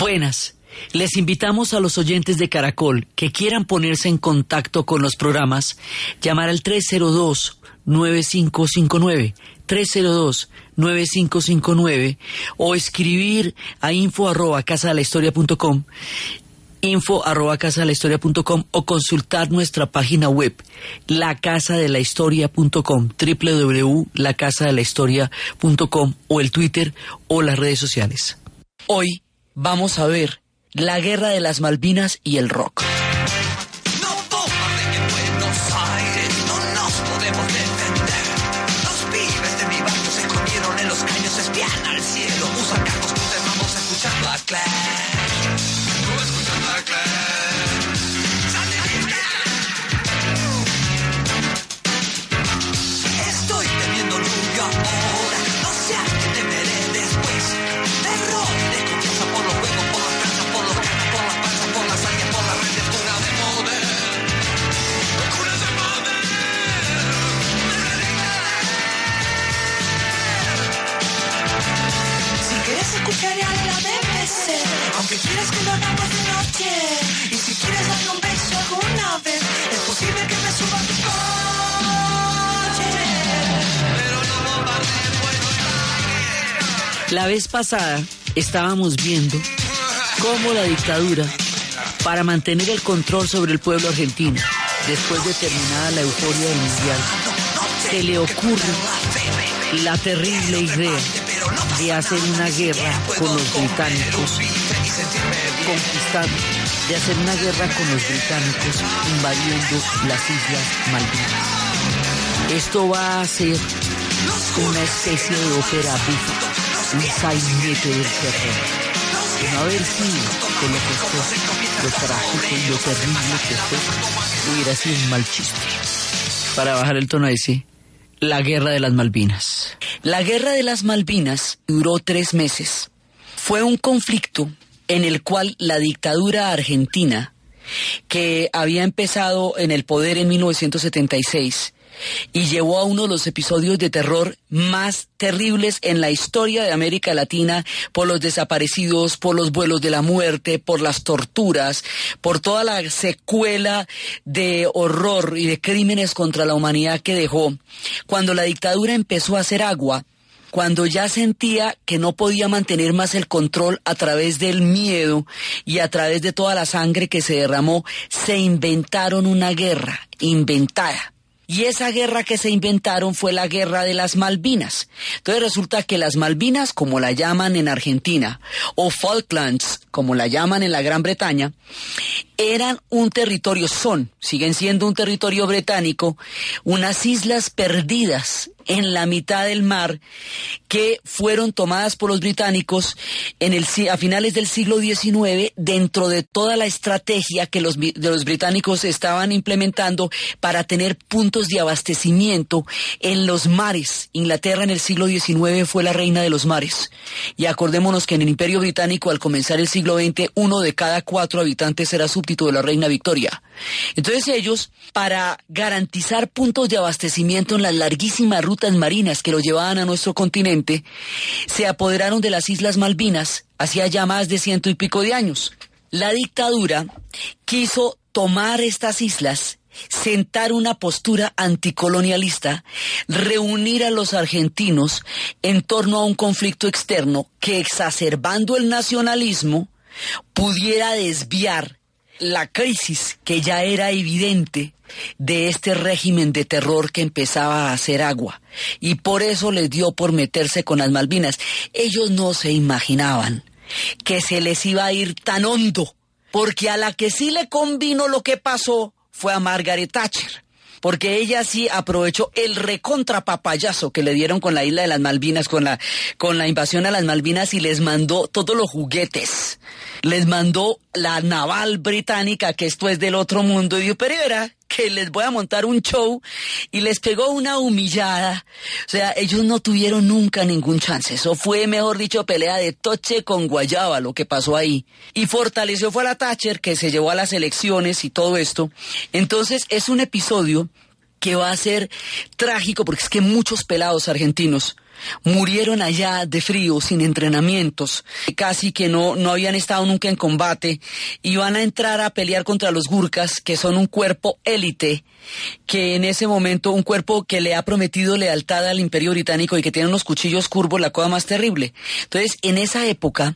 Buenas. Les invitamos a los oyentes de Caracol que quieran ponerse en contacto con los programas, llamar al 302-9559, 302-9559 o escribir a info arroba casa de la historia punto com, info arroba casa de la historia punto com, o consultar nuestra página web lacasadelahistoria.com, www.lacasadelahistoria.com o el Twitter o las redes sociales. Hoy vamos a ver la guerra de las Malvinas y el rock. La vez pasada estábamos viendo cómo la dictadura, para mantener el control sobre el pueblo argentino, después de terminada la euforia del mundial, se le ocurre la terrible idea de hacer una guerra con los británicos, conquistando, de hacer una guerra con los británicos invadiendo las Islas Malvinas. Esto va a ser una especie de ópera un sainete del terror. Que no haber sido con lo que fue, lo trágico y lo terrible que fue, hubiera sido un mal chiste. Para bajar el tono ese, la guerra de las Malvinas. La guerra de las Malvinas duró tres meses. Fue un conflicto en el cual la dictadura argentina, que había empezado en el poder en 1976, y llevó a uno de los episodios de terror más terribles en la historia de América Latina por los desaparecidos, por los vuelos de la muerte, por las torturas, por toda la secuela de horror y de crímenes contra la humanidad que dejó. Cuando la dictadura empezó a hacer agua, cuando ya sentía que no podía mantener más el control a través del miedo y a través de toda la sangre que se derramó, se inventaron una guerra inventada. Y esa guerra que se inventaron fue la guerra de las Malvinas. Entonces resulta que las Malvinas, como la llaman en Argentina, o Falklands, como la llaman en la Gran Bretaña, eran un territorio, son, siguen siendo un territorio británico, unas islas perdidas en la mitad del mar que fueron tomadas por los británicos en el, a finales del siglo XIX dentro de toda la estrategia que los, de los británicos estaban implementando para tener puntos de abastecimiento en los mares. Inglaterra en el siglo XIX fue la reina de los mares. Y acordémonos que en el Imperio Británico al comenzar el siglo XX uno de cada cuatro habitantes era súbdito de la reina Victoria. Entonces ellos, para garantizar puntos de abastecimiento en las larguísimas rutas marinas que lo llevaban a nuestro continente, se apoderaron de las Islas Malvinas hacía ya más de ciento y pico de años. La dictadura quiso tomar estas islas sentar una postura anticolonialista, reunir a los argentinos en torno a un conflicto externo que exacerbando el nacionalismo pudiera desviar la crisis que ya era evidente de este régimen de terror que empezaba a hacer agua. Y por eso les dio por meterse con las Malvinas. Ellos no se imaginaban que se les iba a ir tan hondo, porque a la que sí le convino lo que pasó fue a Margaret Thatcher. Porque ella sí aprovechó el recontrapapayazo que le dieron con la isla de las Malvinas, con la, con la invasión a las Malvinas y les mandó todos los juguetes. Les mandó la naval británica, que esto es del otro mundo, y dijo, pero era que les voy a montar un show y les pegó una humillada. O sea, ellos no tuvieron nunca ningún chance. Eso fue, mejor dicho, pelea de toche con guayaba lo que pasó ahí. Y fortaleció fue a la Thatcher, que se llevó a las elecciones y todo esto. Entonces, es un episodio que va a ser trágico porque es que muchos pelados argentinos murieron allá de frío, sin entrenamientos, casi que no, no habían estado nunca en combate, y van a entrar a pelear contra los Gurkhas, que son un cuerpo élite, que en ese momento, un cuerpo que le ha prometido lealtad al imperio británico y que tiene unos cuchillos curvos, la cosa más terrible. Entonces, en esa época,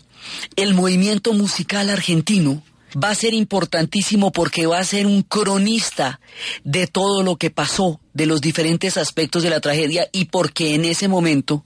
el movimiento musical argentino, va a ser importantísimo porque va a ser un cronista de todo lo que pasó de los diferentes aspectos de la tragedia y porque en ese momento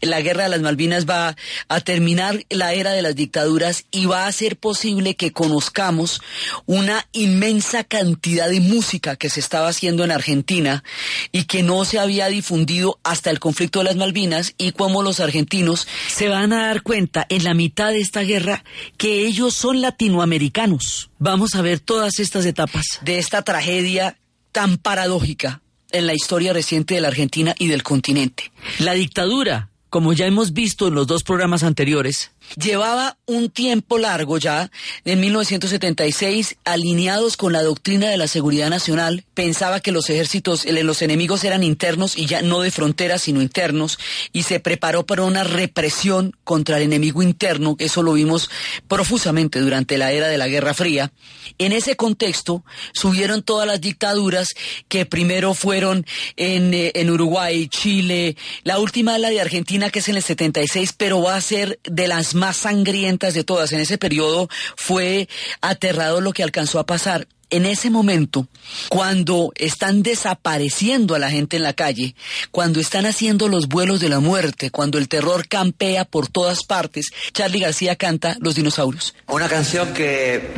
la guerra de las Malvinas va a terminar la era de las dictaduras y va a ser posible que conozcamos una inmensa cantidad de música que se estaba haciendo en Argentina y que no se había difundido hasta el conflicto de las Malvinas y cómo los argentinos se van a dar cuenta en la mitad de esta guerra que ellos son latinoamericanos. Vamos a ver todas estas etapas de esta tragedia tan paradójica en la historia reciente de la Argentina y del continente. La dictadura, como ya hemos visto en los dos programas anteriores, llevaba un tiempo largo ya, en 1976, alineados con la doctrina de la seguridad nacional, pensaba que los ejércitos, eh, los enemigos eran internos y ya no de fronteras, sino internos, y se preparó para una represión contra el enemigo interno, eso lo vimos profusamente durante la era de la Guerra Fría. En ese contexto, subieron todas las dictaduras que primero fueron en, eh, en Uruguay, Chile, la última es la de Argentina, que es en el 76, pero va a ser de las más sangrientas de todas. En ese periodo fue aterrado lo que alcanzó a pasar. En ese momento, cuando están desapareciendo a la gente en la calle, cuando están haciendo los vuelos de la muerte, cuando el terror campea por todas partes, Charlie García canta Los dinosaurios. Una canción que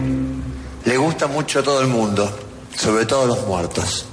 le gusta mucho a todo el mundo, sobre todo a los muertos.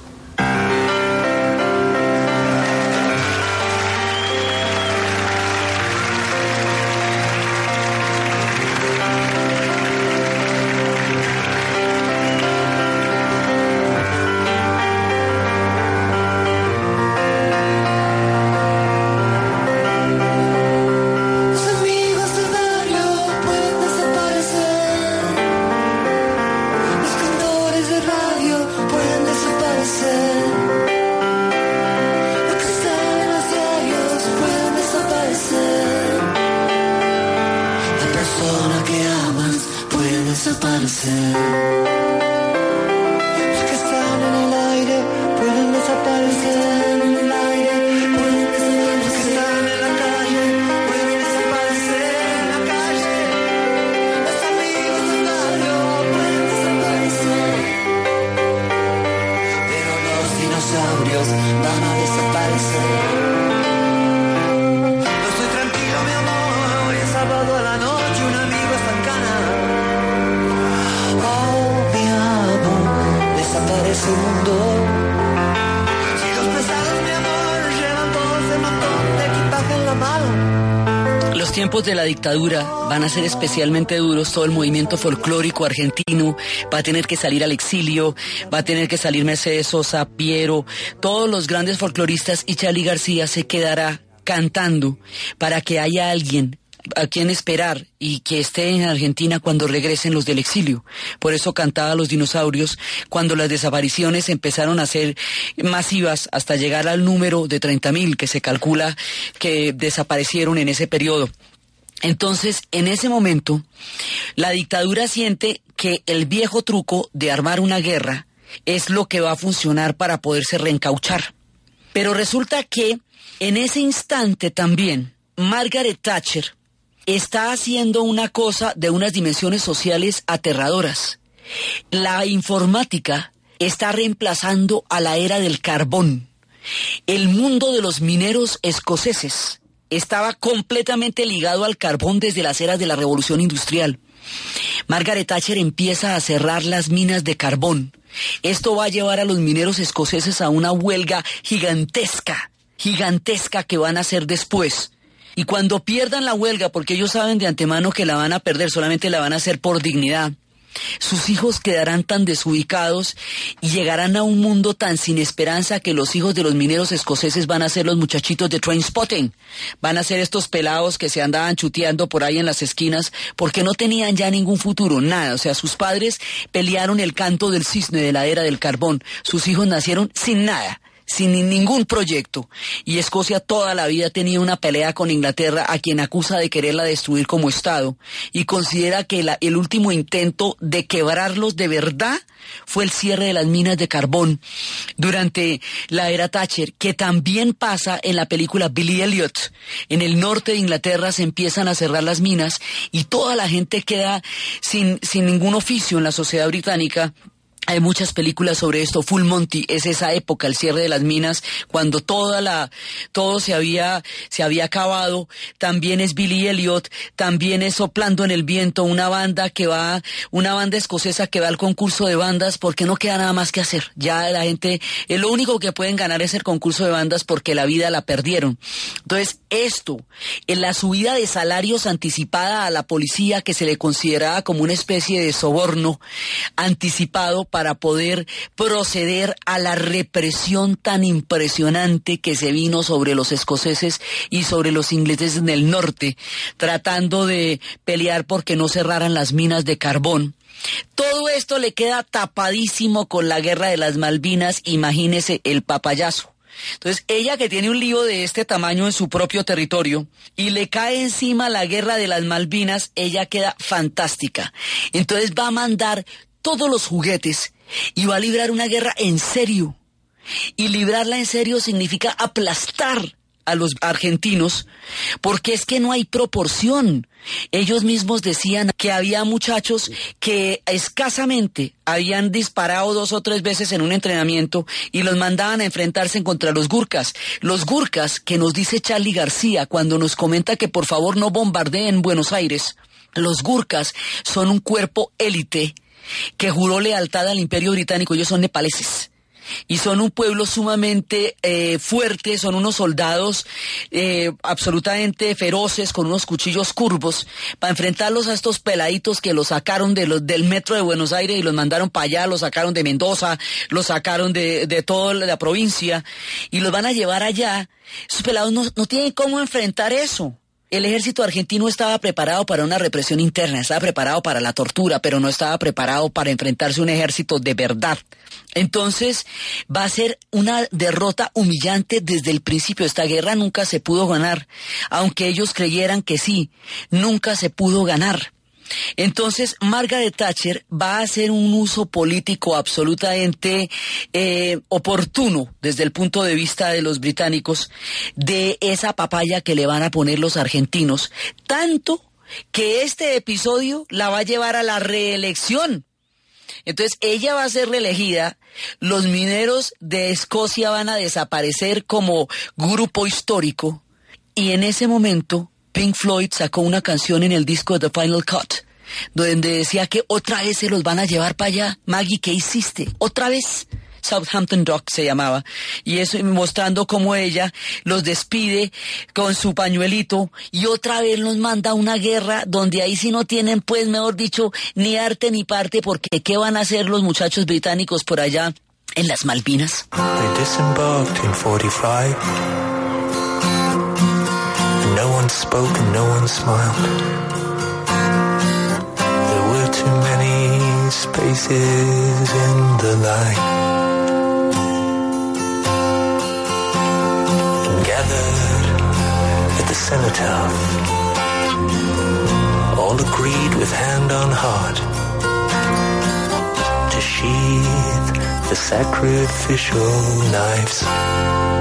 De la dictadura van a ser especialmente duros. Todo el movimiento folclórico argentino va a tener que salir al exilio, va a tener que salir Mercedes Sosa, Piero, todos los grandes folcloristas y Charlie García se quedará cantando para que haya alguien a quien esperar y que esté en Argentina cuando regresen los del exilio. Por eso cantaba Los Dinosaurios cuando las desapariciones empezaron a ser masivas hasta llegar al número de 30.000 que se calcula que desaparecieron en ese periodo. Entonces, en ese momento, la dictadura siente que el viejo truco de armar una guerra es lo que va a funcionar para poderse reencauchar. Pero resulta que en ese instante también Margaret Thatcher está haciendo una cosa de unas dimensiones sociales aterradoras. La informática está reemplazando a la era del carbón. El mundo de los mineros escoceses estaba completamente ligado al carbón desde las eras de la revolución industrial. Margaret Thatcher empieza a cerrar las minas de carbón. Esto va a llevar a los mineros escoceses a una huelga gigantesca, gigantesca que van a hacer después. Y cuando pierdan la huelga, porque ellos saben de antemano que la van a perder, solamente la van a hacer por dignidad, sus hijos quedarán tan desubicados y llegarán a un mundo tan sin esperanza que los hijos de los mineros escoceses van a ser los muchachitos de Trainspotting. Van a ser estos pelados que se andaban chuteando por ahí en las esquinas porque no tenían ya ningún futuro, nada. O sea, sus padres pelearon el canto del cisne de la era del carbón. Sus hijos nacieron sin nada sin ningún proyecto. Y Escocia toda la vida ha tenido una pelea con Inglaterra, a quien acusa de quererla destruir como Estado, y considera que la, el último intento de quebrarlos de verdad fue el cierre de las minas de carbón durante la era Thatcher, que también pasa en la película Billy Elliot. En el norte de Inglaterra se empiezan a cerrar las minas y toda la gente queda sin, sin ningún oficio en la sociedad británica hay muchas películas sobre esto. Full Monty es esa época, el cierre de las minas, cuando toda la, todo se había, se había acabado. También es Billy Elliot, también es Soplando en el Viento, una banda que va, una banda escocesa que va al concurso de bandas porque no queda nada más que hacer. Ya la gente, eh, lo único que pueden ganar es el concurso de bandas porque la vida la perdieron. Entonces, esto, en la subida de salarios anticipada a la policía que se le consideraba como una especie de soborno anticipado para poder proceder a la represión tan impresionante que se vino sobre los escoceses y sobre los ingleses en el norte, tratando de pelear porque no cerraran las minas de carbón. Todo esto le queda tapadísimo con la guerra de las Malvinas, imagínese el papayazo. Entonces, ella que tiene un lío de este tamaño en su propio territorio y le cae encima la guerra de las Malvinas, ella queda fantástica. Entonces va a mandar todos los juguetes y va a librar una guerra en serio. Y librarla en serio significa aplastar a los argentinos, porque es que no hay proporción. Ellos mismos decían que había muchachos que escasamente habían disparado dos o tres veces en un entrenamiento y los mandaban a enfrentarse contra los gurkas. Los gurkas que nos dice Charlie García cuando nos comenta que por favor no bombardeen Buenos Aires. Los gurkas son un cuerpo élite que juró lealtad al imperio británico, ellos son nepaleses. Y son un pueblo sumamente eh, fuerte, son unos soldados eh, absolutamente feroces con unos cuchillos curvos para enfrentarlos a estos peladitos que los sacaron de los, del metro de Buenos Aires y los mandaron para allá, los sacaron de Mendoza, los sacaron de, de toda la provincia y los van a llevar allá. Esos pelados no, no tienen cómo enfrentar eso el ejército argentino estaba preparado para una represión interna, estaba preparado para la tortura, pero no estaba preparado para enfrentarse a un ejército de verdad. Entonces, va a ser una derrota humillante desde el principio. Esta guerra nunca se pudo ganar, aunque ellos creyeran que sí, nunca se pudo ganar. Entonces, Margaret Thatcher va a hacer un uso político absolutamente eh, oportuno desde el punto de vista de los británicos de esa papaya que le van a poner los argentinos, tanto que este episodio la va a llevar a la reelección. Entonces, ella va a ser reelegida, los mineros de Escocia van a desaparecer como grupo histórico y en ese momento Pink Floyd sacó una canción en el disco The Final Cut, donde decía que otra vez se los van a llevar para allá. Maggie, ¿qué hiciste? ¿Otra vez? Southampton Dock se llamaba, y eso mostrando cómo ella los despide con su pañuelito y otra vez los manda a una guerra donde ahí sí no tienen, pues, mejor dicho, ni arte ni parte, porque ¿qué van a hacer los muchachos británicos por allá en las Malvinas? They No one spoke and no one smiled. There were too many spaces in the line. And gathered at the cenotaph, all agreed with hand on heart to sheathe the sacrificial knives.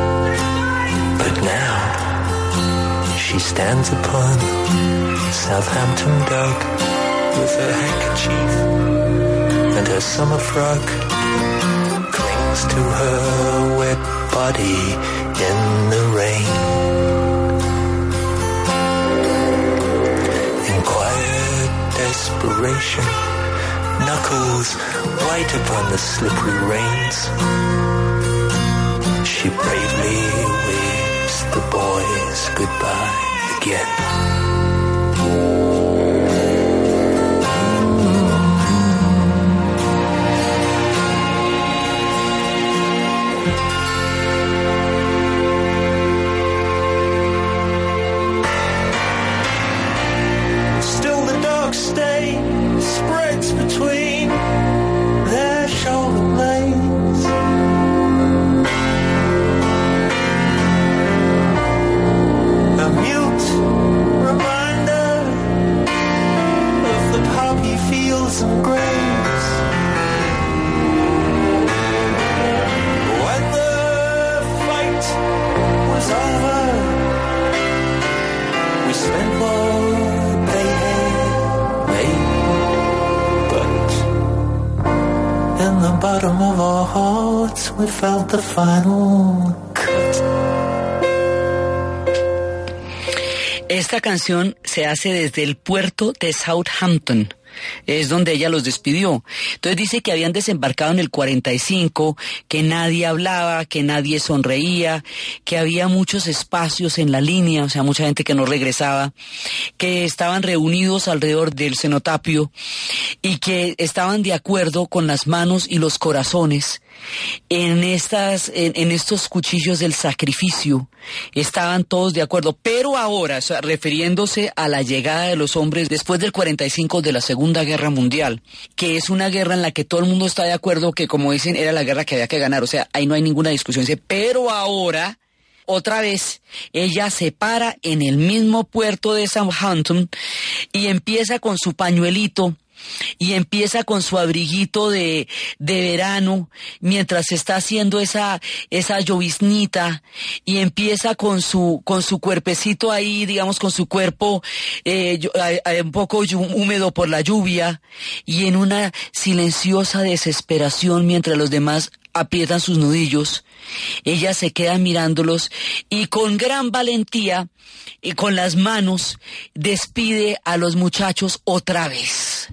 She stands upon Southampton dock with her handkerchief and her summer frock clings to her wet body in the rain. In quiet desperation, knuckles white upon the slippery reins, she bravely the boys goodbye again. Esta canción se hace desde el puerto de Southampton. Es donde ella los despidió. Entonces dice que habían desembarcado en el 45, que nadie hablaba, que nadie sonreía, que había muchos espacios en la línea, o sea, mucha gente que no regresaba, que estaban reunidos alrededor del cenotapio y que estaban de acuerdo con las manos y los corazones en estas, en, estos cuchillos del sacrificio. Estaban todos de acuerdo, pero ahora, refiriéndose a la llegada de los hombres después del 45 de la Segunda Guerra Mundial, que es una guerra en la que todo el mundo está de acuerdo que, como dicen, era la guerra que había que ganar. O sea, ahí no hay ninguna discusión. Pero ahora, otra vez, ella se para en el mismo puerto de Southampton y empieza con su pañuelito y empieza con su abriguito de, de verano mientras está haciendo esa, esa lloviznita y empieza con su, con su cuerpecito ahí, digamos, con su cuerpo eh, eh, eh, un poco húmedo por la lluvia y en una silenciosa desesperación mientras los demás aprietan sus nudillos. Ella se queda mirándolos y con gran valentía y con las manos despide a los muchachos otra vez.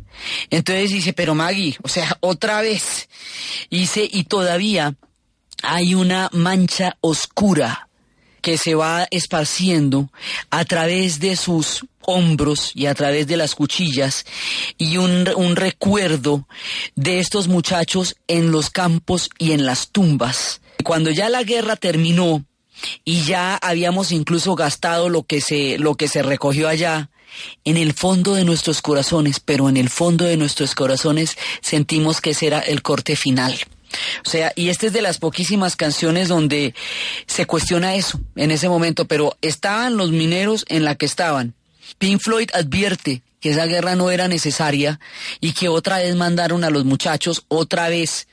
Entonces dice, pero Maggie, o sea, otra vez. Dice, y todavía hay una mancha oscura que se va esparciendo a través de sus hombros y a través de las cuchillas y un, un recuerdo de estos muchachos en los campos y en las tumbas. Cuando ya la guerra terminó y ya habíamos incluso gastado lo que se, lo que se recogió allá, en el fondo de nuestros corazones, pero en el fondo de nuestros corazones sentimos que ese era el corte final. O sea, y esta es de las poquísimas canciones donde se cuestiona eso en ese momento, pero estaban los mineros en la que estaban. Pink Floyd advierte que esa guerra no era necesaria y que otra vez mandaron a los muchachos, otra vez,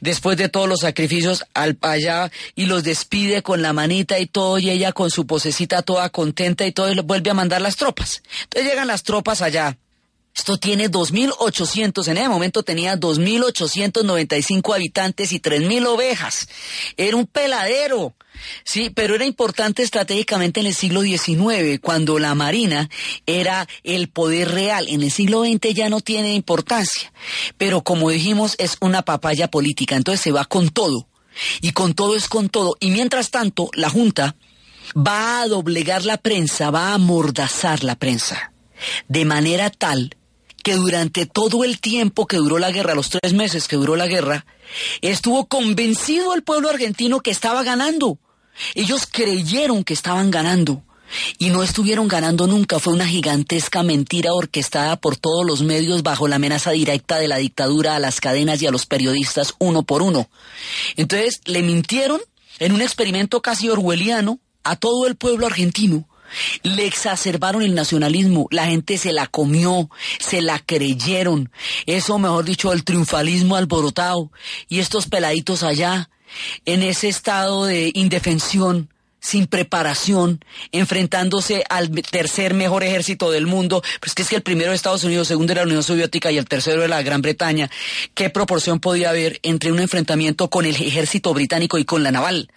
después de todos los sacrificios, al allá y los despide con la manita y todo, y ella con su posecita toda contenta y todo, y vuelve a mandar las tropas. Entonces llegan las tropas allá. Esto tiene 2.800, en ese momento tenía 2.895 habitantes y 3.000 ovejas. Era un peladero. Sí, pero era importante estratégicamente en el siglo XIX, cuando la Marina era el poder real. En el siglo XX ya no tiene importancia. Pero como dijimos, es una papaya política, entonces se va con todo. Y con todo es con todo. Y mientras tanto, la Junta va a doblegar la prensa, va a amordazar la prensa. De manera tal que durante todo el tiempo que duró la guerra, los tres meses que duró la guerra, estuvo convencido el pueblo argentino que estaba ganando. Ellos creyeron que estaban ganando y no estuvieron ganando nunca. Fue una gigantesca mentira orquestada por todos los medios bajo la amenaza directa de la dictadura a las cadenas y a los periodistas uno por uno. Entonces le mintieron en un experimento casi orwelliano a todo el pueblo argentino. Le exacerbaron el nacionalismo, la gente se la comió, se la creyeron. Eso, mejor dicho, el triunfalismo alborotado. Y estos peladitos allá, en ese estado de indefensión, sin preparación, enfrentándose al tercer mejor ejército del mundo, pues que es que el primero de Estados Unidos, segundo era la Unión Soviética y el tercero de la Gran Bretaña, ¿qué proporción podía haber entre un enfrentamiento con el ejército británico y con la naval?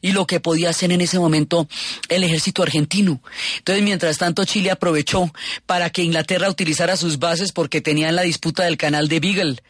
Y lo que podía hacer en ese momento el ejército argentino. Entonces, mientras tanto, Chile aprovechó para que Inglaterra utilizara sus bases porque tenían la disputa del canal de Beagle.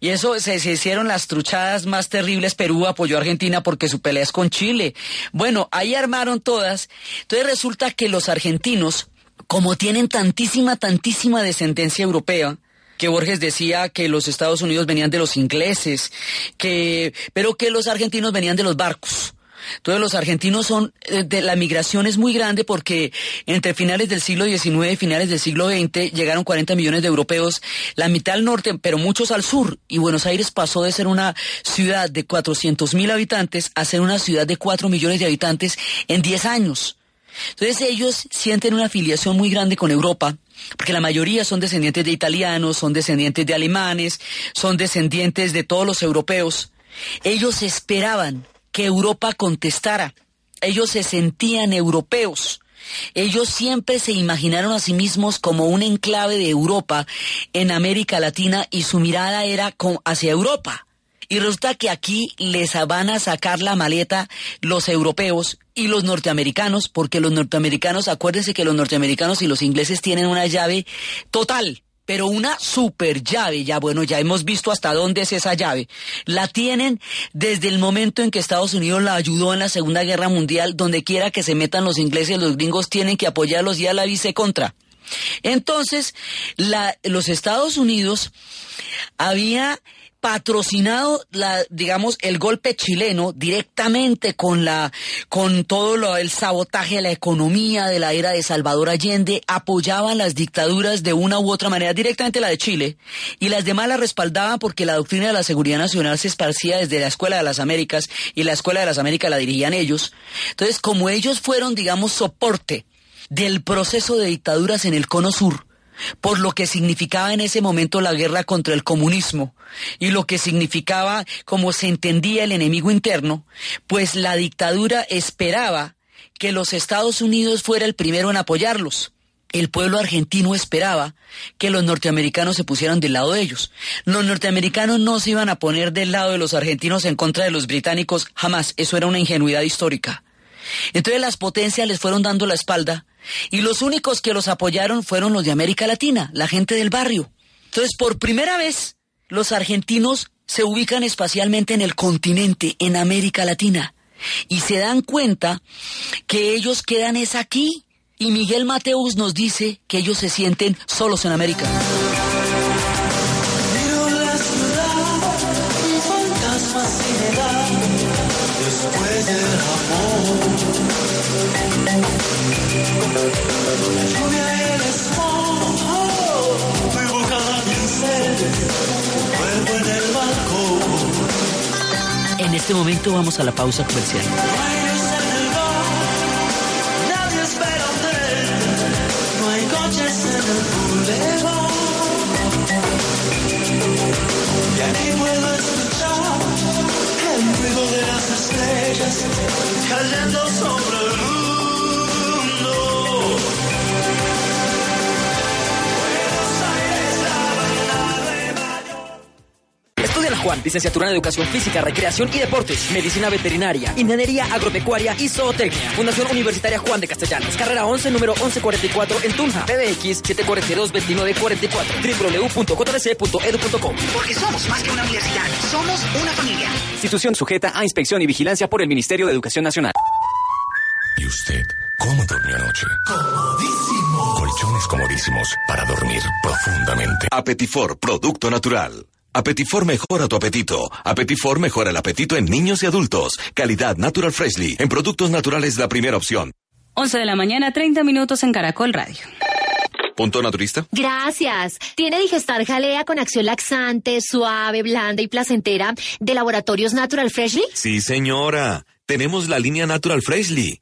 Y eso se, se hicieron las truchadas más terribles. Perú apoyó a Argentina porque su pelea es con Chile. Bueno, ahí armaron todas. Entonces resulta que los argentinos, como tienen tantísima, tantísima descendencia europea, que Borges decía que los Estados Unidos venían de los ingleses, que, pero que los argentinos venían de los barcos. Entonces los argentinos son, eh, de, la migración es muy grande porque entre finales del siglo XIX y finales del siglo XX llegaron 40 millones de europeos, la mitad al norte, pero muchos al sur. Y Buenos Aires pasó de ser una ciudad de 400 mil habitantes a ser una ciudad de 4 millones de habitantes en 10 años. Entonces ellos sienten una afiliación muy grande con Europa, porque la mayoría son descendientes de italianos, son descendientes de alemanes, son descendientes de todos los europeos. Ellos esperaban que Europa contestara. Ellos se sentían europeos. Ellos siempre se imaginaron a sí mismos como un enclave de Europa en América Latina y su mirada era hacia Europa. Y resulta que aquí les van a sacar la maleta los europeos y los norteamericanos, porque los norteamericanos, acuérdense que los norteamericanos y los ingleses tienen una llave total pero una super llave, ya bueno, ya hemos visto hasta dónde es esa llave. La tienen desde el momento en que Estados Unidos la ayudó en la Segunda Guerra Mundial, donde quiera que se metan los ingleses, los gringos tienen que apoyarlos y a la vice contra. Entonces, la, los Estados Unidos había patrocinado la digamos el golpe chileno directamente con la con todo lo, el sabotaje de la economía de la era de Salvador Allende apoyaban las dictaduras de una u otra manera directamente la de Chile y las demás la respaldaban porque la doctrina de la seguridad nacional se esparcía desde la escuela de las Américas y la escuela de las Américas la dirigían ellos. Entonces como ellos fueron digamos soporte del proceso de dictaduras en el cono sur por lo que significaba en ese momento la guerra contra el comunismo y lo que significaba como se entendía el enemigo interno, pues la dictadura esperaba que los Estados Unidos fuera el primero en apoyarlos. El pueblo argentino esperaba que los norteamericanos se pusieran del lado de ellos. Los norteamericanos no se iban a poner del lado de los argentinos en contra de los británicos, jamás. Eso era una ingenuidad histórica. Entonces las potencias les fueron dando la espalda y los únicos que los apoyaron fueron los de América Latina, la gente del barrio. Entonces, por primera vez, los argentinos se ubican espacialmente en el continente, en América Latina, y se dan cuenta que ellos quedan es aquí. Y Miguel Mateus nos dice que ellos se sienten solos en América. En este momento vamos a la pausa comercial. Cayendo sobre Juan, licenciatura en Educación Física, Recreación y Deportes, Medicina Veterinaria, Ingeniería Agropecuaria y Zootecnia. Fundación Universitaria Juan de Castellanos, carrera 11, número 1144 en Tunja, PBX 742-2944, www.jrc.edu.com. Porque somos más que una universidad, somos una familia. Institución sujeta a inspección y vigilancia por el Ministerio de Educación Nacional. ¿Y usted cómo durmió anoche? Comodísimo. Colchones comodísimos para dormir profundamente. Apetifor, producto natural. Apetifor mejora tu apetito. Apetifor mejora el apetito en niños y adultos. Calidad Natural Freshly. En productos naturales la primera opción. 11 de la mañana, 30 minutos en Caracol Radio. ¿Punto naturista? Gracias. ¿Tiene Digestar Jalea con acción laxante, suave, blanda y placentera de Laboratorios Natural Freshly? Sí, señora. Tenemos la línea Natural Freshly.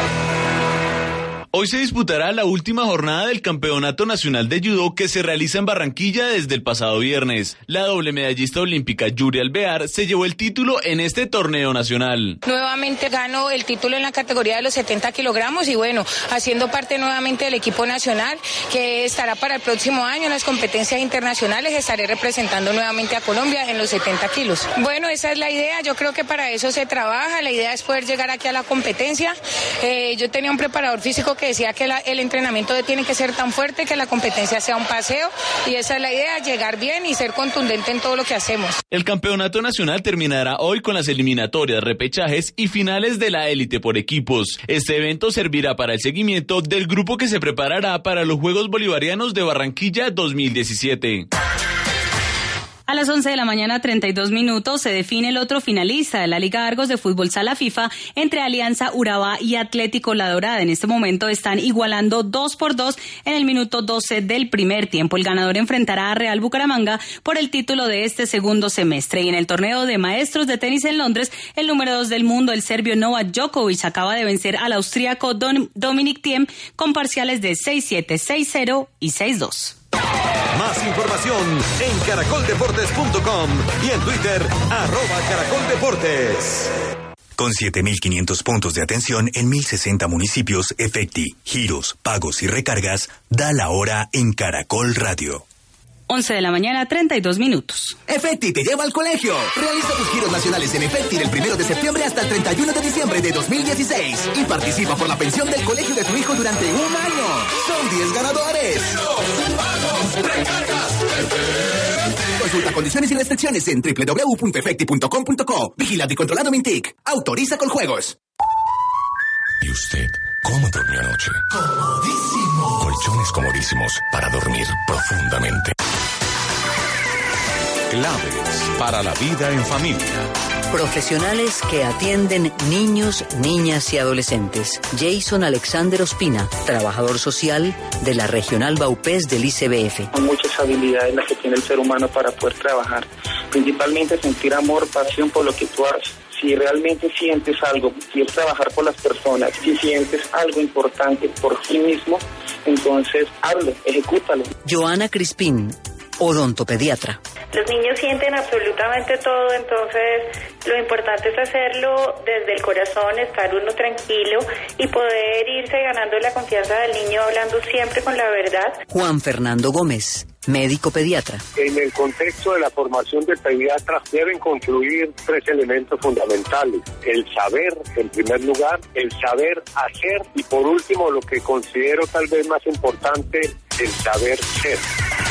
Hoy se disputará la última jornada del Campeonato Nacional de Judo que se realiza en Barranquilla desde el pasado viernes. La doble medallista olímpica Yuri Alvear se llevó el título en este torneo nacional. Nuevamente ganó el título en la categoría de los 70 kilogramos y bueno, haciendo parte nuevamente del equipo nacional que estará para el próximo año en las competencias internacionales. Estaré representando nuevamente a Colombia en los 70 kilos. Bueno, esa es la idea. Yo creo que para eso se trabaja. La idea es poder llegar aquí a la competencia. Eh, yo tenía un preparador físico que decía que el entrenamiento tiene que ser tan fuerte que la competencia sea un paseo y esa es la idea, llegar bien y ser contundente en todo lo que hacemos. El campeonato nacional terminará hoy con las eliminatorias, repechajes y finales de la élite por equipos. Este evento servirá para el seguimiento del grupo que se preparará para los Juegos Bolivarianos de Barranquilla 2017. A las 11 de la mañana, 32 minutos, se define el otro finalista de la Liga Argos de Fútbol Sala FIFA entre Alianza Urabá y Atlético La Dorada. En este momento están igualando 2 por 2 en el minuto 12 del primer tiempo. El ganador enfrentará a Real Bucaramanga por el título de este segundo semestre. Y en el torneo de maestros de tenis en Londres, el número 2 del mundo, el serbio Novak Djokovic, acaba de vencer al austríaco Dominic Thiem con parciales de 6-7, 6-0 y 6-2. Más información en caracoldeportes.com y en Twitter, arroba caracoldeportes. Con 7.500 puntos de atención en 1.060 municipios, Efecti, giros, pagos y recargas, da la hora en Caracol Radio. 11 de la mañana, 32 minutos. Efecti te lleva al colegio. Realiza tus giros nacionales en Efecti del 1 de septiembre hasta el 31 de diciembre de 2016 y participa por la pensión del colegio de tu hijo durante un año. Son 10 ganadores. Consulta condiciones y restricciones en www.efecti.com.co. Vigilado y controlado Mintic. Autoriza con juegos. ¿Y usted cómo durmió anoche? Comodísimo. Colchones comodísimos para dormir profundamente. Claves para la vida en familia. Profesionales que atienden niños, niñas y adolescentes. Jason Alexander Ospina, trabajador social de la Regional Baupés del ICBF. Son muchas habilidades las que tiene el ser humano para poder trabajar. Principalmente sentir amor, pasión por lo que tú haces. Si realmente sientes algo, quieres trabajar por las personas, si sientes algo importante por ti mismo, entonces hazlo, ejecútalo. Joana Crispín, odontopediatra. Los niños sienten absolutamente todo, entonces lo importante es hacerlo desde el corazón, estar uno tranquilo y poder irse ganando la confianza del niño hablando siempre con la verdad. Juan Fernando Gómez, médico pediatra. En el contexto de la formación de pediatras deben confluir tres elementos fundamentales. El saber, en primer lugar, el saber hacer y por último lo que considero tal vez más importante, el saber ser.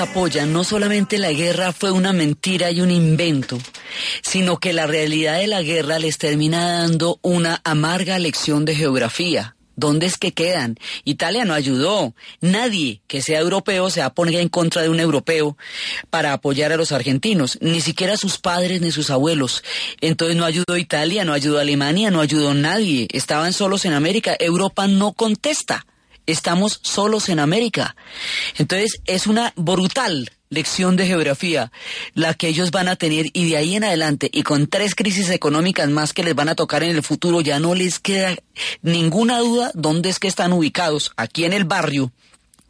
Apoyan, no solamente la guerra fue una mentira y un invento, sino que la realidad de la guerra les termina dando una amarga lección de geografía. ¿Dónde es que quedan? Italia no ayudó. Nadie que sea europeo se va a poner en contra de un europeo para apoyar a los argentinos. Ni siquiera sus padres ni sus abuelos. Entonces no ayudó Italia, no ayudó Alemania, no ayudó nadie. Estaban solos en América. Europa no contesta. Estamos solos en América. Entonces es una brutal lección de geografía la que ellos van a tener y de ahí en adelante y con tres crisis económicas más que les van a tocar en el futuro ya no les queda ninguna duda dónde es que están ubicados aquí en el barrio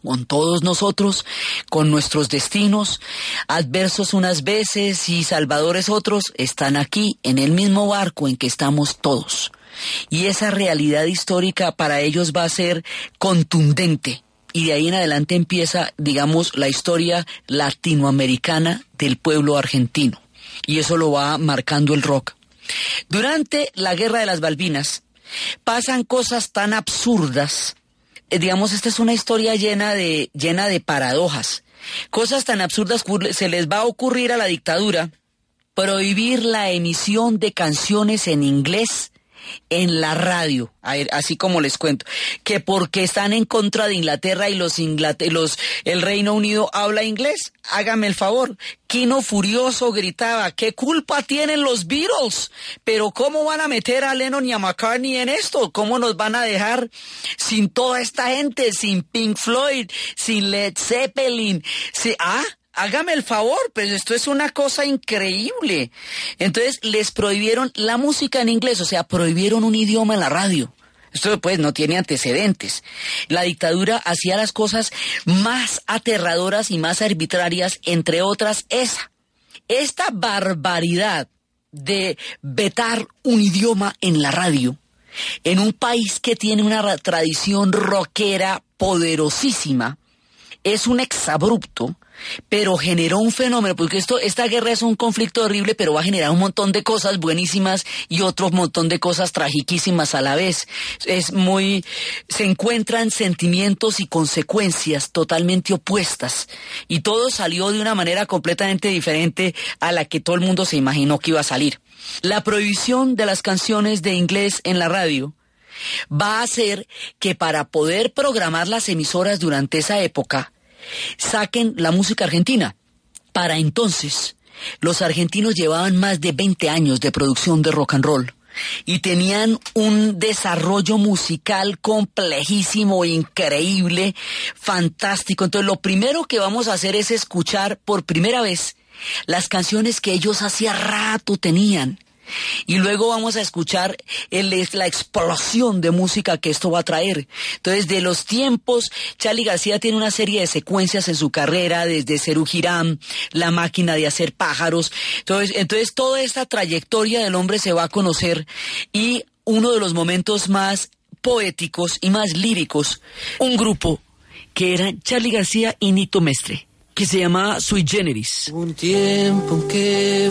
con todos nosotros, con nuestros destinos, adversos unas veces y salvadores otros, están aquí en el mismo barco en que estamos todos. Y esa realidad histórica para ellos va a ser contundente. Y de ahí en adelante empieza, digamos, la historia latinoamericana del pueblo argentino. Y eso lo va marcando el rock. Durante la Guerra de las Balvinas pasan cosas tan absurdas. Eh, digamos, esta es una historia llena de, llena de paradojas. Cosas tan absurdas se les va a ocurrir a la dictadura prohibir la emisión de canciones en inglés en la radio, a ver, así como les cuento, que porque están en contra de Inglaterra y los, Inglater los el Reino Unido habla inglés, hágame el favor. Kino Furioso gritaba, ¿qué culpa tienen los Beatles? Pero ¿cómo van a meter a Lennon y a McCartney en esto? ¿Cómo nos van a dejar sin toda esta gente, sin Pink Floyd, sin Led Zeppelin? Si, ah, hágame el favor, pues esto es una cosa increíble. Entonces les prohibieron la música en inglés, o sea, prohibieron un idioma en la radio. Esto pues no tiene antecedentes. La dictadura hacía las cosas más aterradoras y más arbitrarias, entre otras esa. Esta barbaridad de vetar un idioma en la radio, en un país que tiene una tradición rockera poderosísima, es un exabrupto pero generó un fenómeno, porque esto, esta guerra es un conflicto horrible, pero va a generar un montón de cosas buenísimas y otro montón de cosas tragiquísimas a la vez. Es muy, se encuentran sentimientos y consecuencias totalmente opuestas, y todo salió de una manera completamente diferente a la que todo el mundo se imaginó que iba a salir. La prohibición de las canciones de inglés en la radio va a hacer que para poder programar las emisoras durante esa época, saquen la música argentina. Para entonces, los argentinos llevaban más de 20 años de producción de rock and roll y tenían un desarrollo musical complejísimo, increíble, fantástico. Entonces, lo primero que vamos a hacer es escuchar por primera vez las canciones que ellos hacía rato tenían y luego vamos a escuchar la explosión de música que esto va a traer. Entonces, de los tiempos, Charlie García tiene una serie de secuencias en su carrera, desde Cerú Girán, La máquina de hacer pájaros. Entonces, entonces, toda esta trayectoria del hombre se va a conocer y uno de los momentos más poéticos y más líricos, un grupo que era Charlie García y Nito Mestre, que se llamaba Sui Generis. Un tiempo que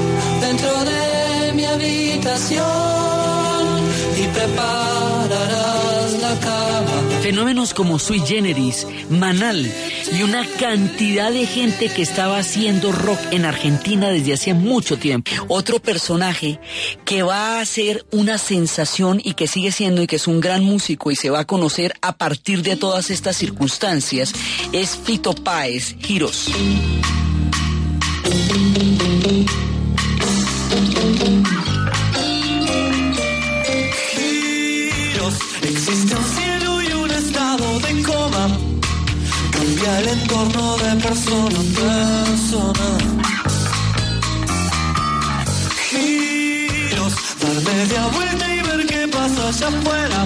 dentro de mi habitación y prepararás la cama. Fenómenos como Sui Generis, Manal y una cantidad de gente que estaba haciendo rock en Argentina desde hacía mucho tiempo. Otro personaje que va a ser una sensación y que sigue siendo y que es un gran músico y se va a conocer a partir de todas estas circunstancias es Fito Páez, Giros. Persona persona. Giros, dar media vuelta y ver qué pasa allá afuera.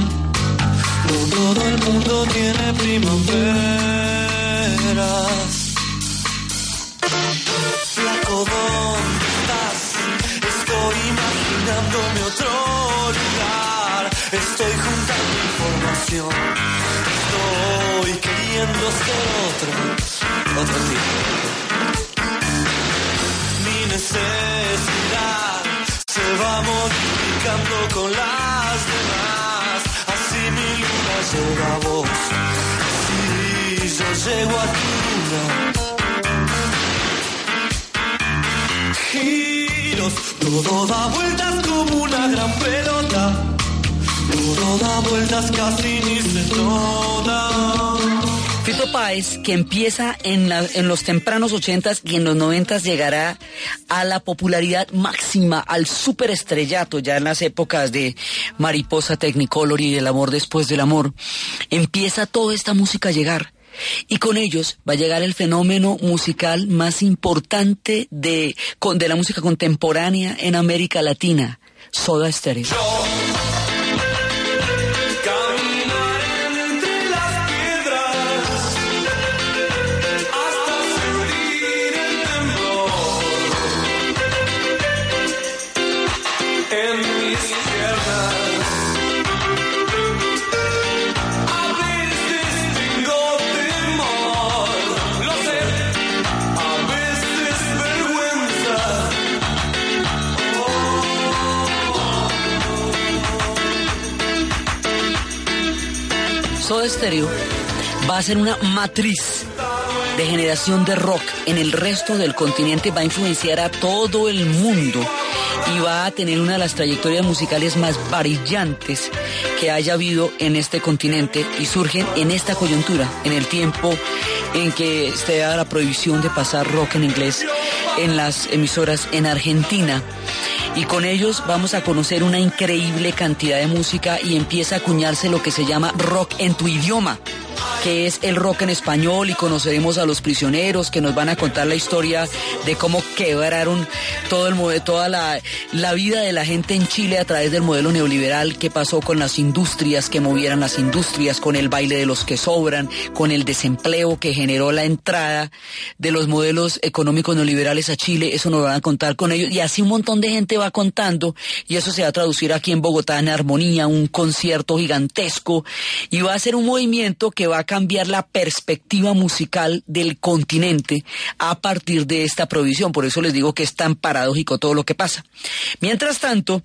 No todo el mundo tiene primaveras. Flaco, ¿dónde estás? Estoy imaginándome otro lugar. Estoy juntando información. Estoy queriendo ser otro, otro tipo. Mi necesidad se va modificando con las demás. Así mi luna llega a vos. Así yo llego a tu luna. giros, todo da vueltas como una gran pelota, todo da vueltas casi ni se nota. Fito Páez, que empieza en, los tempranos ochentas y en los noventas llegará a la popularidad máxima, al superestrellato, ya en las épocas de Mariposa Technicolor y del amor después del amor, empieza toda esta música a llegar. Y con ellos va a llegar el fenómeno musical más importante de, de la música contemporánea en América Latina, Soda Stereo. Soda Stereo va a ser una matriz de generación de rock en el resto del continente, va a influenciar a todo el mundo y va a tener una de las trayectorias musicales más brillantes que haya habido en este continente y surgen en esta coyuntura, en el tiempo en que se da la prohibición de pasar rock en inglés en las emisoras en Argentina. Y con ellos vamos a conocer una increíble cantidad de música y empieza a acuñarse lo que se llama rock en tu idioma que es el rock en español y conoceremos a los prisioneros que nos van a contar la historia de cómo quebraron todo el toda la, la vida de la gente en Chile a través del modelo neoliberal, qué pasó con las industrias, que movieran las industrias, con el baile de los que sobran, con el desempleo que generó la entrada de los modelos económicos neoliberales a Chile, eso nos van a contar con ellos. Y así un montón de gente va contando. Y eso se va a traducir aquí en Bogotá en armonía, un concierto gigantesco. Y va a ser un movimiento que va a cambiar la perspectiva musical del continente a partir de esta provisión. Por eso les digo que es tan paradójico todo lo que pasa. Mientras tanto,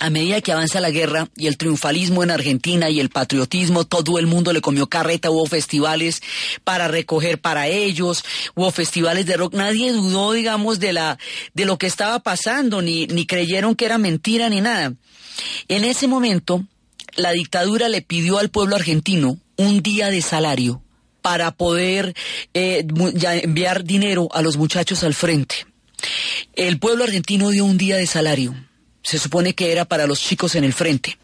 a medida que avanza la guerra y el triunfalismo en Argentina y el patriotismo, todo el mundo le comió carreta, hubo festivales para recoger para ellos, hubo festivales de rock, nadie dudó, digamos, de la, de lo que estaba pasando, ni, ni creyeron que era mentira ni nada. En ese momento, la dictadura le pidió al pueblo argentino un día de salario para poder eh, enviar dinero a los muchachos al frente. El pueblo argentino dio un día de salario. Se supone que era para los chicos en el frente.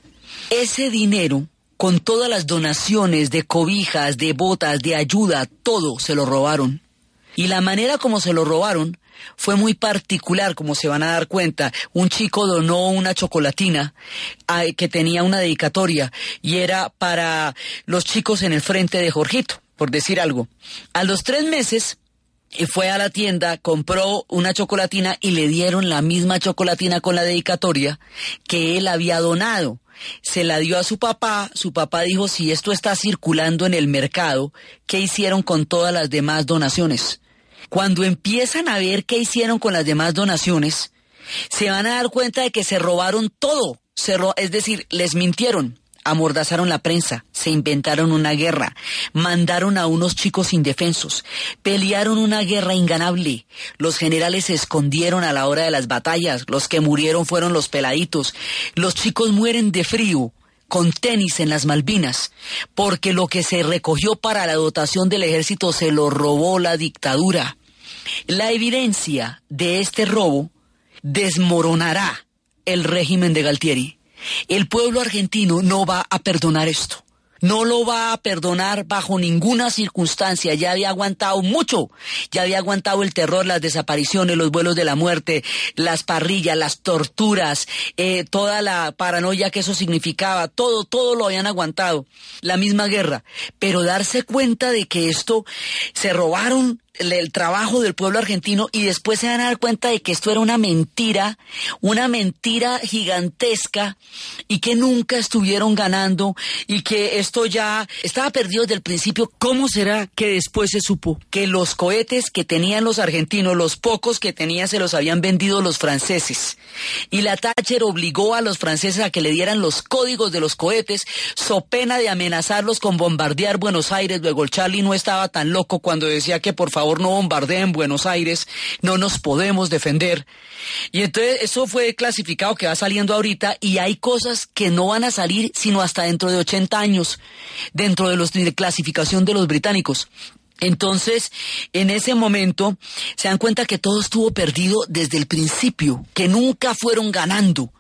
Ese dinero, con todas las donaciones de cobijas, de botas, de ayuda, todo se lo robaron. Y la manera como se lo robaron fue muy particular, como se van a dar cuenta. Un chico donó una chocolatina que tenía una dedicatoria y era para los chicos en el frente de Jorgito, por decir algo. A los tres meses eh, fue a la tienda, compró una chocolatina y le dieron la misma chocolatina con la dedicatoria que él había donado. Se la dio a su papá, su papá dijo, si esto está circulando en el mercado, ¿qué hicieron con todas las demás donaciones? Cuando empiezan a ver qué hicieron con las demás donaciones, se van a dar cuenta de que se robaron todo. es decir, les mintieron, amordazaron la prensa, se inventaron una guerra, mandaron a unos chicos indefensos, pelearon una guerra inganable. Los generales se escondieron a la hora de las batallas, los que murieron fueron los peladitos. Los chicos mueren de frío, con tenis en las Malvinas, porque lo que se recogió para la dotación del ejército se lo robó la dictadura. La evidencia de este robo desmoronará el régimen de Galtieri. El pueblo argentino no va a perdonar esto no lo va a perdonar bajo ninguna circunstancia. Ya había aguantado mucho, ya había aguantado el terror, las desapariciones, los vuelos de la muerte, las parrillas, las torturas, eh, toda la paranoia que eso significaba, todo, todo lo habían aguantado. La misma guerra. Pero darse cuenta de que esto se robaron el trabajo del pueblo argentino y después se van a dar cuenta de que esto era una mentira, una mentira gigantesca y que nunca estuvieron ganando y que esto ya estaba perdido desde el principio. ¿Cómo será que después se supo que los cohetes que tenían los argentinos, los pocos que tenían, se los habían vendido los franceses? Y la Thatcher obligó a los franceses a que le dieran los códigos de los cohetes, so pena de amenazarlos con bombardear Buenos Aires. Luego el Charlie no estaba tan loco cuando decía que por favor no bombardeen Buenos Aires, no nos podemos defender. Y entonces eso fue clasificado que va saliendo ahorita y hay cosas que no van a salir sino hasta dentro de 80 años, dentro de los de clasificación de los británicos. Entonces, en ese momento, se dan cuenta que todo estuvo perdido desde el principio, que nunca fueron ganando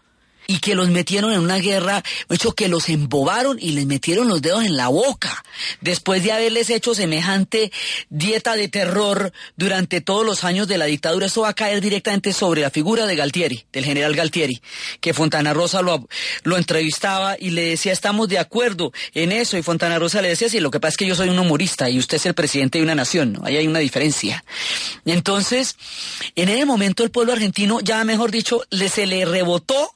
y que los metieron en una guerra, hecho que los embobaron y les metieron los dedos en la boca, después de haberles hecho semejante dieta de terror durante todos los años de la dictadura. Esto va a caer directamente sobre la figura de Galtieri, del general Galtieri, que Fontana Rosa lo, lo entrevistaba y le decía, estamos de acuerdo en eso, y Fontana Rosa le decía, sí, lo que pasa es que yo soy un humorista y usted es el presidente de una nación, ¿no? ahí hay una diferencia. Entonces, en ese momento el pueblo argentino, ya mejor dicho, le, se le rebotó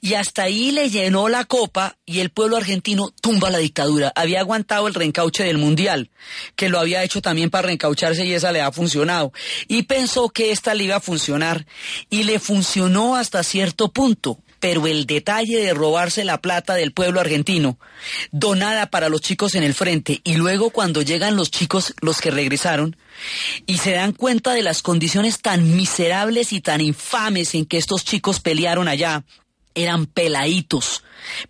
y hasta ahí le llenó la copa y el pueblo argentino tumba la dictadura. Había aguantado el reencauche del Mundial, que lo había hecho también para reencaucharse y esa le ha funcionado. Y pensó que esta le iba a funcionar y le funcionó hasta cierto punto pero el detalle de robarse la plata del pueblo argentino, donada para los chicos en el frente, y luego cuando llegan los chicos, los que regresaron, y se dan cuenta de las condiciones tan miserables y tan infames en que estos chicos pelearon allá, eran peladitos,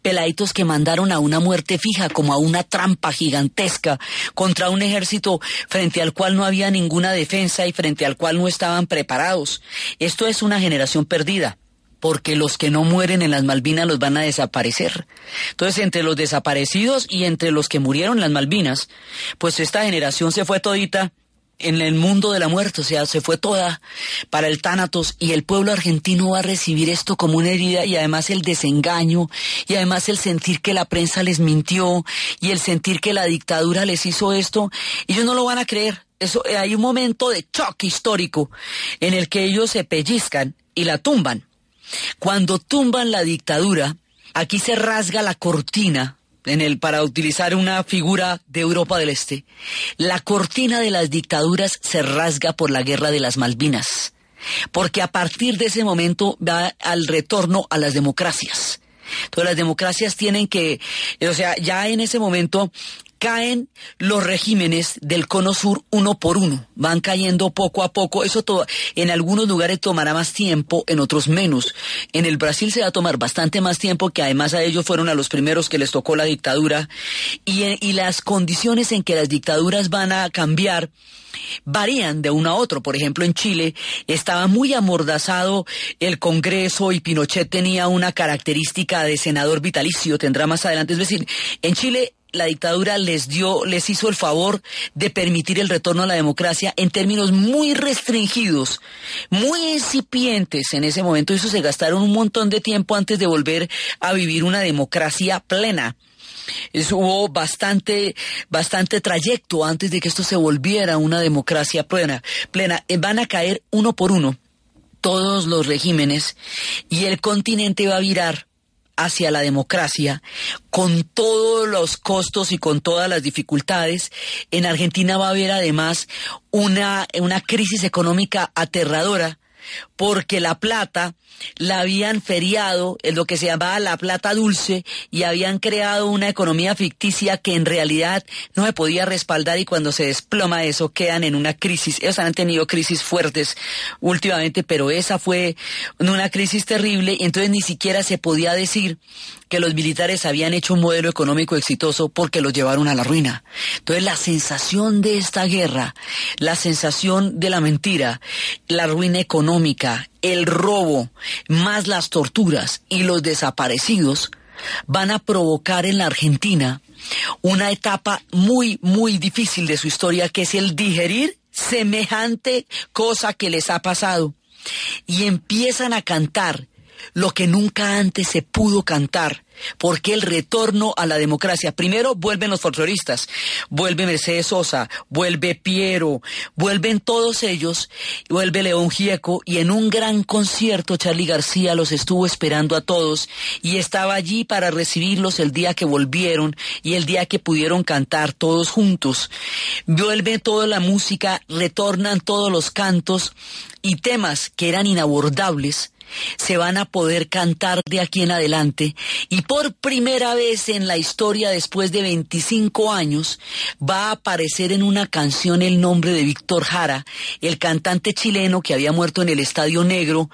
peladitos que mandaron a una muerte fija, como a una trampa gigantesca, contra un ejército frente al cual no había ninguna defensa y frente al cual no estaban preparados. Esto es una generación perdida porque los que no mueren en las Malvinas los van a desaparecer. Entonces, entre los desaparecidos y entre los que murieron en las Malvinas, pues esta generación se fue todita en el mundo de la muerte, o sea, se fue toda para el Tánatos y el pueblo argentino va a recibir esto como una herida y además el desengaño y además el sentir que la prensa les mintió y el sentir que la dictadura les hizo esto, ellos no lo van a creer. Eso, eh, hay un momento de choque histórico en el que ellos se pellizcan y la tumban. Cuando tumban la dictadura, aquí se rasga la cortina en el, para utilizar una figura de Europa del Este, la cortina de las dictaduras se rasga por la guerra de las Malvinas, porque a partir de ese momento va al retorno a las democracias. Entonces las democracias tienen que, o sea, ya en ese momento caen los regímenes del cono sur uno por uno, van cayendo poco a poco, eso todo, en algunos lugares tomará más tiempo, en otros menos. En el Brasil se va a tomar bastante más tiempo, que además a ellos fueron a los primeros que les tocó la dictadura, y, y las condiciones en que las dictaduras van a cambiar varían de uno a otro. Por ejemplo, en Chile estaba muy amordazado el Congreso y Pinochet tenía una característica de senador vitalicio, tendrá más adelante. Es decir, en Chile la dictadura les dio, les hizo el favor de permitir el retorno a la democracia en términos muy restringidos, muy incipientes en ese momento. Eso se gastaron un montón de tiempo antes de volver a vivir una democracia plena. Eso hubo bastante, bastante trayecto antes de que esto se volviera una democracia plena. plena. Eh, Van a caer uno por uno todos los regímenes y el continente va a virar hacia la democracia, con todos los costos y con todas las dificultades. En Argentina va a haber además una, una crisis económica aterradora porque la plata la habían feriado en lo que se llamaba la plata dulce y habían creado una economía ficticia que en realidad no se podía respaldar y cuando se desploma eso quedan en una crisis. Ellos han tenido crisis fuertes últimamente, pero esa fue una crisis terrible y entonces ni siquiera se podía decir que los militares habían hecho un modelo económico exitoso porque los llevaron a la ruina. Entonces la sensación de esta guerra, la sensación de la mentira, la ruina económica, el robo, más las torturas y los desaparecidos, van a provocar en la Argentina una etapa muy, muy difícil de su historia, que es el digerir semejante cosa que les ha pasado. Y empiezan a cantar lo que nunca antes se pudo cantar, porque el retorno a la democracia, primero vuelven los folcloristas, vuelve Mercedes Sosa, vuelve Piero, vuelven todos ellos, vuelve León Gieco y en un gran concierto Charlie García los estuvo esperando a todos y estaba allí para recibirlos el día que volvieron y el día que pudieron cantar todos juntos. Vuelve toda la música, retornan todos los cantos y temas que eran inabordables se van a poder cantar de aquí en adelante. Y por primera vez en la historia después de 25 años va a aparecer en una canción el nombre de Víctor Jara, el cantante chileno que había muerto en el Estadio Negro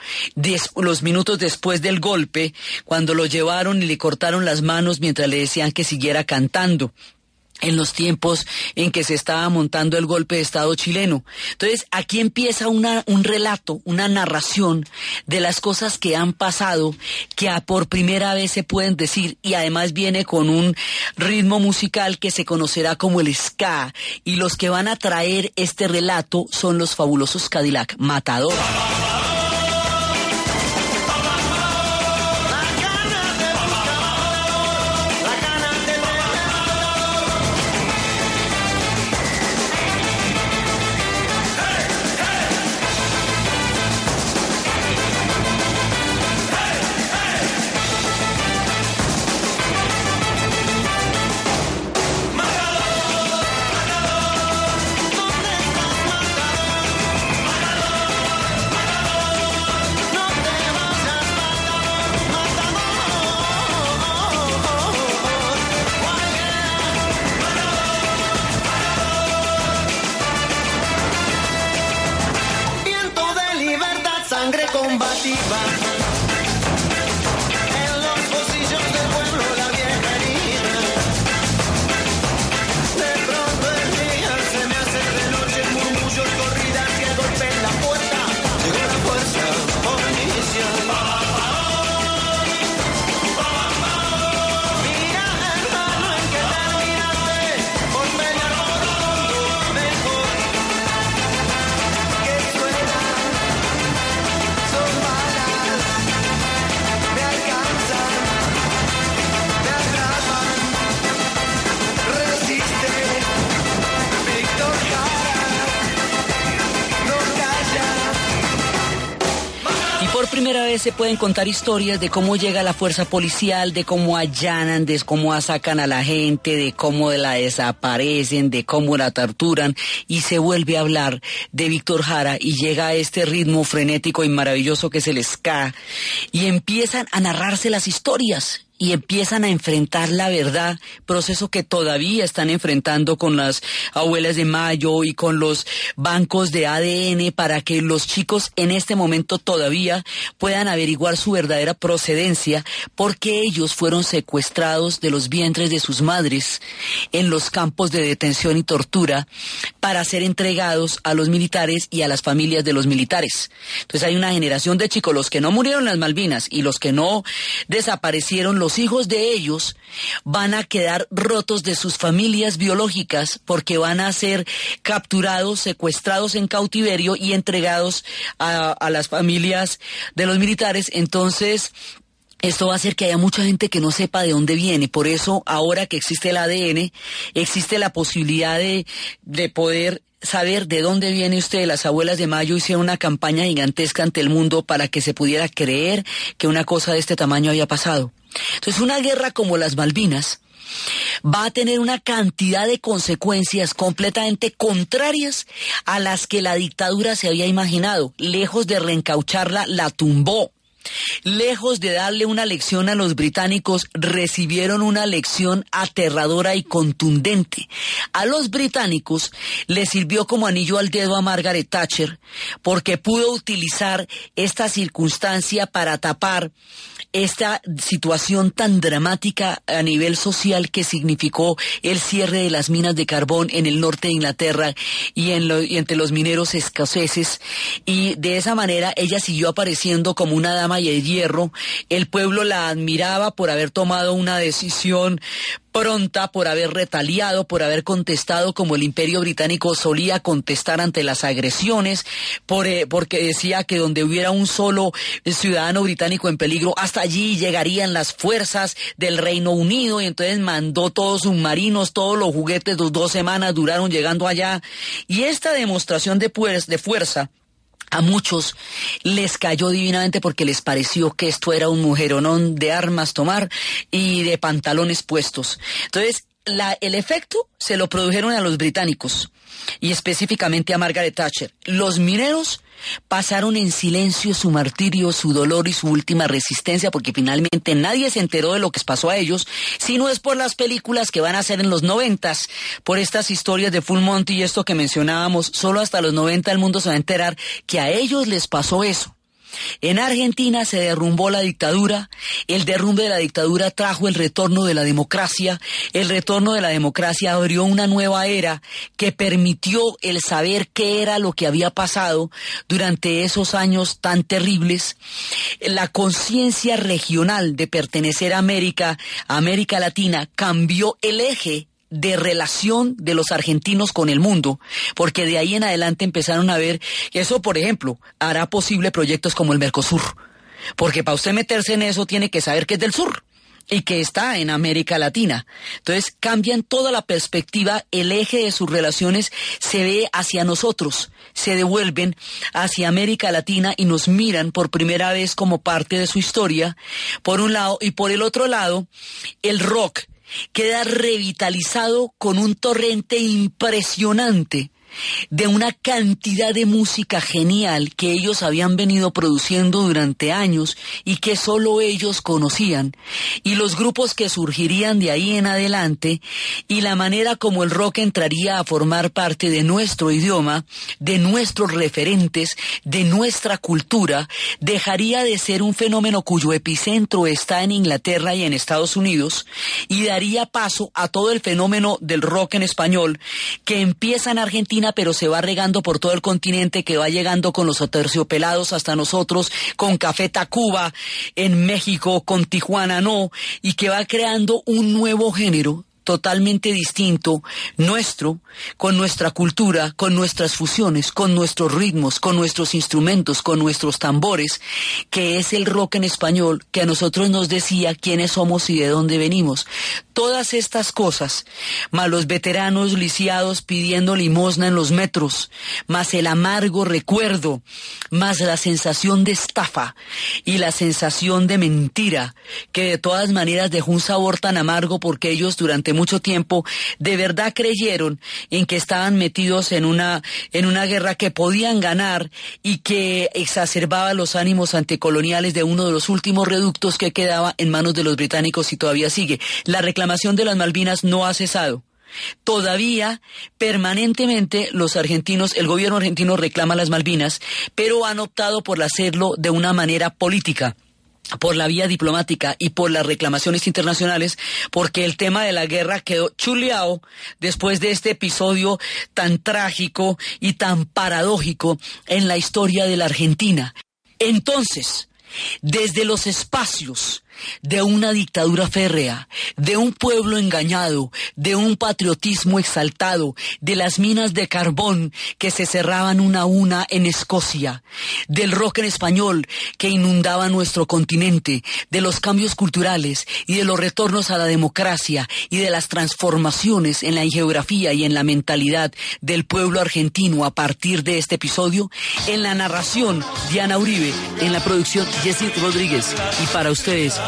los minutos después del golpe cuando lo llevaron y le cortaron las manos mientras le decían que siguiera cantando en los tiempos en que se estaba montando el golpe de Estado chileno. Entonces, aquí empieza una, un relato, una narración de las cosas que han pasado, que por primera vez se pueden decir, y además viene con un ritmo musical que se conocerá como el ska, y los que van a traer este relato son los fabulosos Cadillac. Matador, primera vez se pueden contar historias de cómo llega la fuerza policial, de cómo allanan, de cómo sacan a la gente, de cómo la desaparecen, de cómo la torturan. Y se vuelve a hablar de Víctor Jara y llega a este ritmo frenético y maravilloso que es el ska. Y empiezan a narrarse las historias y empiezan a enfrentar la verdad, proceso que todavía están enfrentando con las abuelas de Mayo y con los bancos de ADN para que los chicos en este momento todavía puedan averiguar su verdadera procedencia porque ellos fueron secuestrados de los vientres de sus madres en los campos de detención y tortura para ser entregados a los militares y a las familias de los militares. Entonces hay una generación de chicos, los que no murieron las Malvinas y los que no desaparecieron, los hijos de ellos van a quedar rotos de sus familias biológicas porque van a ser capturados, secuestrados en cautiverio y entregados a, a las familias de los militares. Entonces, esto va a hacer que haya mucha gente que no sepa de dónde viene. Por eso, ahora que existe el ADN, existe la posibilidad de, de poder saber de dónde viene usted. Las abuelas de Mayo hicieron una campaña gigantesca ante el mundo para que se pudiera creer que una cosa de este tamaño había pasado. Entonces, una guerra como las Malvinas va a tener una cantidad de consecuencias completamente contrarias a las que la dictadura se había imaginado. Lejos de reencaucharla, la tumbó. Lejos de darle una lección a los británicos, recibieron una lección aterradora y contundente. A los británicos les sirvió como anillo al dedo a Margaret Thatcher porque pudo utilizar esta circunstancia para tapar esta situación tan dramática a nivel social que significó el cierre de las minas de carbón en el norte de Inglaterra y, entre los mineros escoceses. Y de esa manera ella siguió apareciendo como una dama de hierro, el pueblo la admiraba por haber tomado una decisión pronta por haber retaliado, por haber contestado como el imperio británico solía contestar ante las agresiones, por, eh, porque decía que donde hubiera un solo ciudadano británico en peligro, hasta allí llegarían las fuerzas del Reino Unido y entonces mandó todos submarinos, todos los juguetes, dos, dos semanas duraron llegando allá. Y esta demostración de, de fuerza, a muchos les cayó divinamente porque les pareció que esto era un mujeronón de armas tomar y de pantalones puestos. Entonces, la, el efecto se lo produjeron a los británicos y específicamente a Margaret Thatcher. Los mineros pasaron en silencio su martirio, su dolor y su última resistencia, porque finalmente nadie se enteró de lo que pasó a ellos, sino es por las películas que van a hacer en los noventas, por estas historias de Full Monty y esto que mencionábamos, solo hasta los noventa el mundo se va a enterar que a ellos les pasó eso. En Argentina se derrumbó la dictadura, el derrumbe de la dictadura trajo el retorno de la democracia, el retorno de la democracia abrió una nueva era que permitió el saber qué era lo que había pasado durante esos años tan terribles. La conciencia regional de pertenecer a América, a América Latina, cambió el eje de relación de los argentinos con el mundo, porque de ahí en adelante empezaron a ver que eso, por ejemplo, hará posible proyectos como el Mercosur, porque para usted meterse en eso tiene que saber que es del sur y que está en América Latina. Entonces cambian toda la perspectiva, el eje de sus relaciones se ve hacia nosotros, se devuelven hacia América Latina y nos miran por primera vez como parte de su historia, por un lado, y por el otro lado, el rock queda revitalizado con un torrente impresionante de una cantidad de música genial que ellos habían venido produciendo durante años y que solo ellos conocían, y los grupos que surgirían de ahí en adelante, y la manera como el rock entraría a formar parte de nuestro idioma, de nuestros referentes, de nuestra cultura, dejaría de ser un fenómeno cuyo epicentro está en Inglaterra y en Estados Unidos, y daría paso a todo el fenómeno del rock en español, que empieza en Argentina pero se va regando por todo el continente, que va llegando con los aterciopelados hasta nosotros, con Café Tacuba en México, con Tijuana No, y que va creando un nuevo género totalmente distinto, nuestro, con nuestra cultura, con nuestras fusiones, con nuestros ritmos, con nuestros instrumentos, con nuestros tambores, que es el rock en español, que a nosotros nos decía quiénes somos y de dónde venimos. Todas estas cosas, más los veteranos lisiados pidiendo limosna en los metros, más el amargo recuerdo, más la sensación de estafa y la sensación de mentira, que de todas maneras dejó un sabor tan amargo porque ellos durante mucho tiempo de verdad creyeron en que estaban metidos en una, en una guerra que podían ganar y que exacerbaba los ánimos anticoloniales de uno de los últimos reductos que quedaba en manos de los británicos y todavía sigue. La reclamación de las Malvinas no ha cesado. Todavía, permanentemente, los argentinos, el gobierno argentino reclama las Malvinas, pero han optado por hacerlo de una manera política por la vía diplomática y por las reclamaciones internacionales, porque el tema de la guerra quedó chuleado después de este episodio tan trágico y tan paradójico en la historia de la Argentina. Entonces, desde los espacios de una dictadura férrea, de un pueblo engañado, de un patriotismo exaltado, de las minas de carbón que se cerraban una a una en Escocia, del rock en español que inundaba nuestro continente, de los cambios culturales y de los retornos a la democracia y de las transformaciones en la geografía y en la mentalidad del pueblo argentino a partir de este episodio, en la narración Diana Uribe, en la producción Jessica Rodríguez y para ustedes